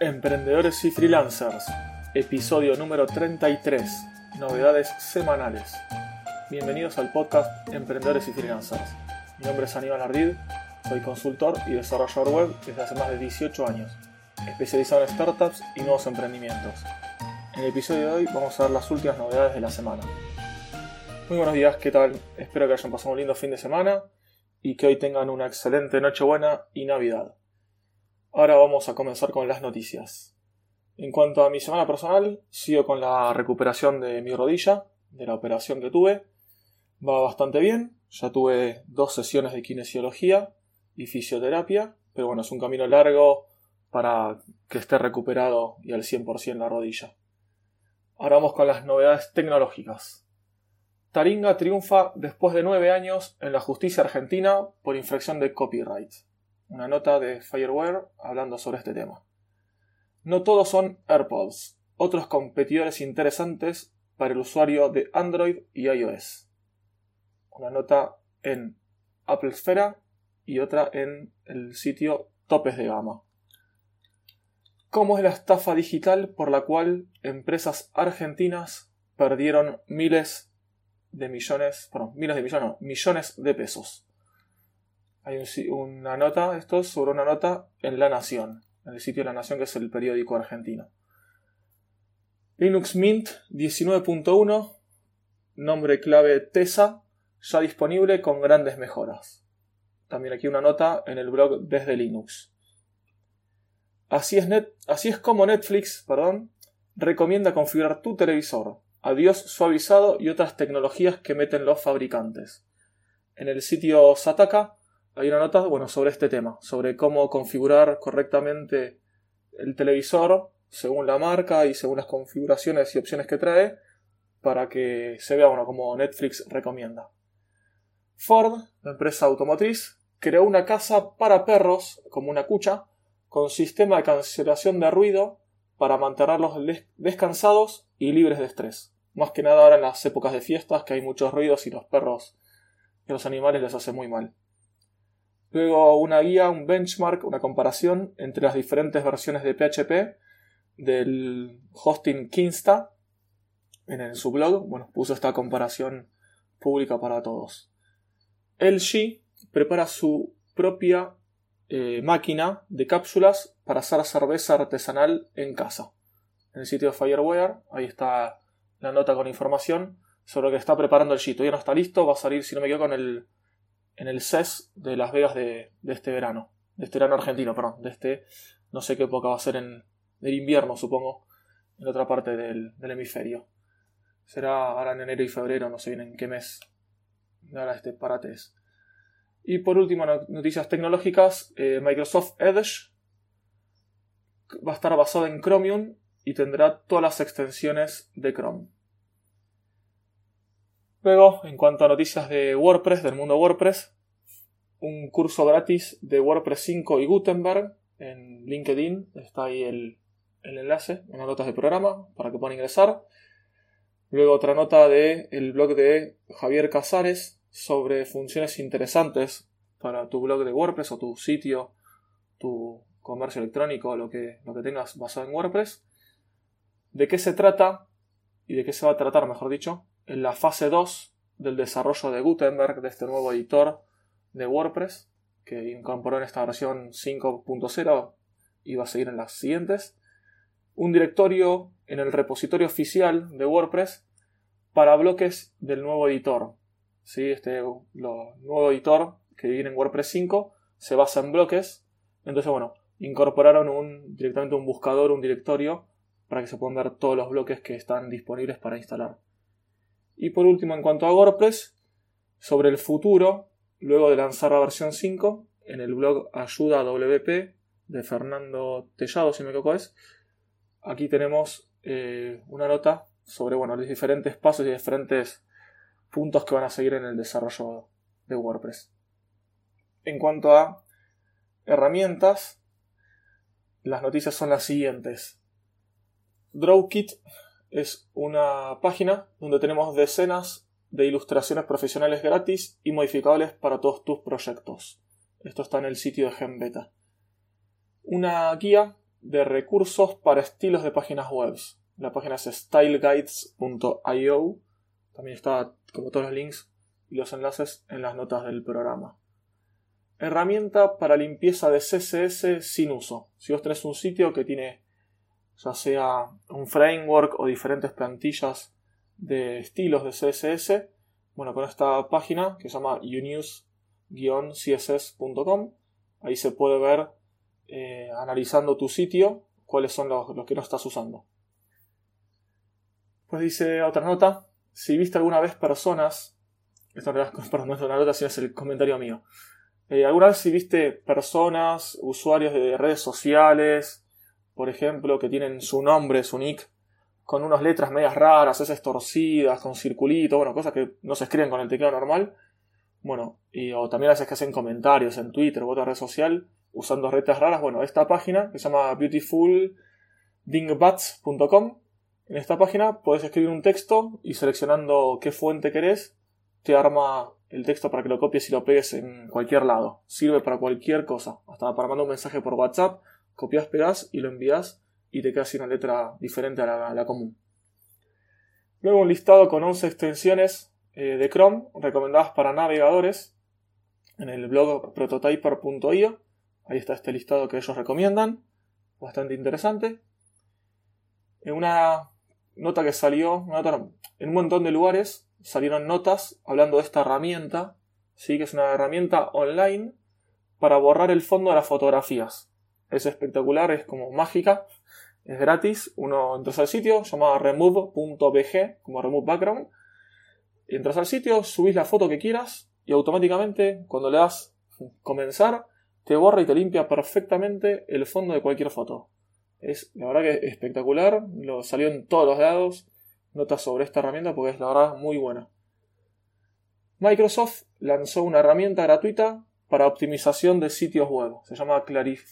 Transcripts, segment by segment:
Emprendedores y Freelancers, episodio número 33, novedades semanales. Bienvenidos al podcast Emprendedores y Freelancers. Mi nombre es Aníbal Ardid, soy consultor y desarrollador web desde hace más de 18 años, especializado en startups y nuevos emprendimientos. En el episodio de hoy vamos a ver las últimas novedades de la semana. Muy buenos días, ¿qué tal? Espero que hayan pasado un lindo fin de semana y que hoy tengan una excelente Nochebuena y Navidad. Ahora vamos a comenzar con las noticias. En cuanto a mi semana personal, sigo con la recuperación de mi rodilla, de la operación que tuve. Va bastante bien, ya tuve dos sesiones de kinesiología y fisioterapia, pero bueno, es un camino largo para que esté recuperado y al 100% la rodilla. Ahora vamos con las novedades tecnológicas. Taringa triunfa después de nueve años en la justicia argentina por infracción de copyright una nota de Fireware hablando sobre este tema. No todos son AirPods, otros competidores interesantes para el usuario de Android y iOS. Una nota en Apple Esfera y otra en el sitio Topes de Gama. ¿Cómo es la estafa digital por la cual empresas argentinas perdieron miles de millones, perdón, miles de millones, millones de pesos? Hay una nota, esto es sobre una nota en La Nación, en el sitio de La Nación que es el periódico argentino. Linux Mint 19.1, nombre clave TESA, ya disponible con grandes mejoras. También aquí una nota en el blog desde Linux. Así es, net, así es como Netflix perdón, recomienda configurar tu televisor, adiós suavizado y otras tecnologías que meten los fabricantes. En el sitio Sataka hay una nota bueno, sobre este tema, sobre cómo configurar correctamente el televisor según la marca y según las configuraciones y opciones que trae para que se vea bueno, como Netflix recomienda. Ford, la empresa automotriz, creó una casa para perros, como una cucha, con sistema de cancelación de ruido para mantenerlos descansados y libres de estrés. Más que nada ahora en las épocas de fiestas que hay muchos ruidos y los perros y los animales les hace muy mal. Luego una guía, un benchmark, una comparación entre las diferentes versiones de PHP del hosting Kinsta en, su blog. Bueno, puso esta comparación pública para todos. LG prepara su propia eh, máquina de cápsulas para hacer cerveza artesanal en casa. En el sitio de Fireware, ahí está la nota con información sobre lo que está preparando el G. Todavía no está listo, va a salir, si no me equivoco, con el en el CES de Las Vegas de, este verano. De este verano argentino, perdón. De este, no sé qué época va a ser en el invierno, supongo. En otra parte del, hemisferio. Será ahora en enero y febrero, no sé bien en qué mes. Ahora este parate es. Y por último, noticias tecnológicas. Eh, Microsoft Edge va a estar basado en Chromium y tendrá todas las extensiones de Chrome. Luego, en cuanto a noticias de WordPress, del mundo WordPress, un curso gratis de WordPress 5 y Gutenberg en LinkedIn. Está ahí el, enlace en las notas del programa para que puedan ingresar. Luego otra nota del el blog de Javier Casares sobre funciones interesantes para tu blog de WordPress o tu sitio, tu comercio electrónico, lo que, lo que tengas basado en WordPress. ¿De qué se trata? Y de qué se va a tratar, mejor dicho, en la fase 2 del desarrollo de Gutenberg, de este nuevo editor de WordPress, que incorporó en esta versión 5.0 y va a seguir en las siguientes, un directorio en el repositorio oficial de WordPress para bloques del nuevo editor. ¿Sí? Este nuevo editor que viene en WordPress 5 se basa en bloques. Entonces, bueno, incorporaron directamente un buscador, un directorio, para que se puedan ver todos los bloques que están disponibles para instalar. Y por último, en cuanto a WordPress, sobre el futuro, luego de lanzar la versión 5, en el blog Ayuda WP de Fernando Tellado, si me equivoco es, aquí tenemos eh, una nota sobre bueno, los diferentes pasos y diferentes puntos que van a seguir en el desarrollo de WordPress. En cuanto a herramientas, las noticias son las siguientes. DrawKit es una página donde tenemos decenas de ilustraciones profesionales gratis y modificables para todos tus proyectos. Esto está en el sitio de GenBeta. Una guía de recursos para estilos de páginas web. La página es styleguides.io. También está, como todos los links y los enlaces, en las notas del programa. Herramienta para limpieza de CSS sin uso. Si vos tenés un sitio que tiene ya sea un framework o diferentes plantillas de estilos de CSS, bueno, con esta página que se llama unews-css.com, ahí se puede ver eh, analizando tu sitio cuáles son los, que no estás usando. Pues dice otra nota, si viste alguna vez personas, esto no es una nota, sino es el comentario mío, eh, alguna vez si viste personas, usuarios de redes sociales, por ejemplo, que tienen su nombre, su nick, con unas letras medias raras, esas torcidas, con circulito, bueno, cosas que no se escriben con el teclado normal. Bueno, y, o también veces que hacen comentarios en Twitter o otra red social usando redes raras. Bueno, esta página que se llama beautifuldingbats.com. En esta página puedes escribir un texto y seleccionando qué fuente querés, te arma el texto para que lo copies y lo pegues en cualquier lado. Sirve para cualquier cosa, hasta para mandar un mensaje por WhatsApp, copias, pegas y lo envías y te queda así una letra diferente a la, común. Luego un listado con 11 extensiones eh, de Chrome recomendadas para navegadores en el blog prototyper.io. Ahí está este listado que ellos recomiendan, bastante interesante. En una nota que salió, en un montón de lugares salieron notas hablando de esta herramienta, ¿sí? que es una herramienta online para borrar el fondo de las fotografías. Es espectacular, es como mágica, es gratis. Uno entras al sitio, llamado remove.bg, como remove background. Entras al sitio, subís la foto que quieras y automáticamente, cuando le das comenzar, te borra y te limpia perfectamente el fondo de cualquier foto. Es la verdad que espectacular, lo salió en todos los lados. Notas sobre esta herramienta porque es la verdad muy buena. Microsoft lanzó una herramienta gratuita para optimización de sitios web. Se llama Clarity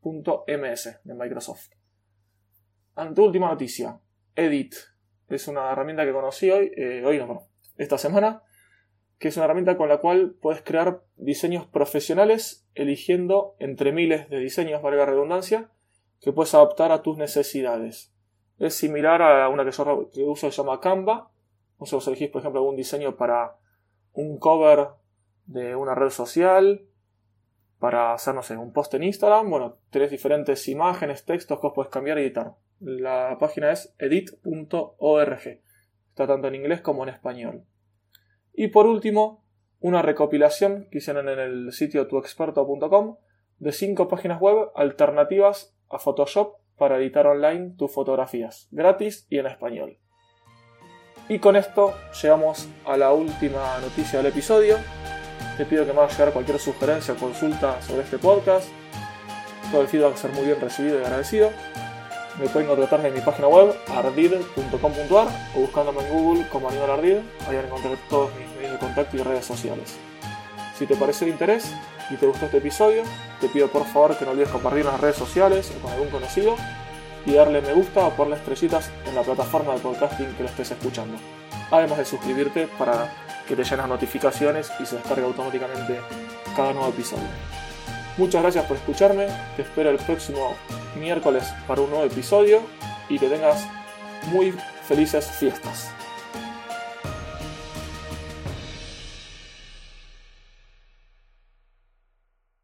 .ms de Microsoft. última noticia. Edit. Es una herramienta que conocí hoy, eh, hoy no, esta semana, que es una herramienta con la cual puedes crear diseños profesionales eligiendo entre miles de diseños, valga la redundancia, que puedes adaptar a tus necesidades. Es similar a una que yo que uso que se llama Canva. O sea, vos elegís, por ejemplo, algún diseño para un cover de una red social para hacer, no sé, un post en Instagram. Bueno, tres diferentes imágenes, textos que os puedes cambiar y editar. La página es edit.org. Está tanto en inglés como en español. Y por último, una recopilación que hicieron en el sitio tuexperto.com de cinco páginas web alternativas a Photoshop para editar online tus fotografías, gratis y en español. Y con esto llegamos a la última noticia del episodio. Te pido que me hagas llegar cualquier sugerencia o consulta sobre este podcast. Todo el feedback va a ser muy bien recibido y agradecido. Me pueden contactar en mi página web ardid.com.ar o buscándome en Google como Aníbal Ardid. Ahí van todos mis medios de contacto y redes sociales. Si te parece de interés y te gustó este episodio, te pido por favor que no olvides compartir en las redes sociales o con algún conocido y darle me gusta o ponerle estrellitas en la plataforma de podcasting que lo estés escuchando. Además de suscribirte para que te llenas notificaciones y se descargue automáticamente cada nuevo episodio. Muchas gracias por escucharme, te espero el próximo miércoles para un nuevo episodio y que tengas muy felices fiestas.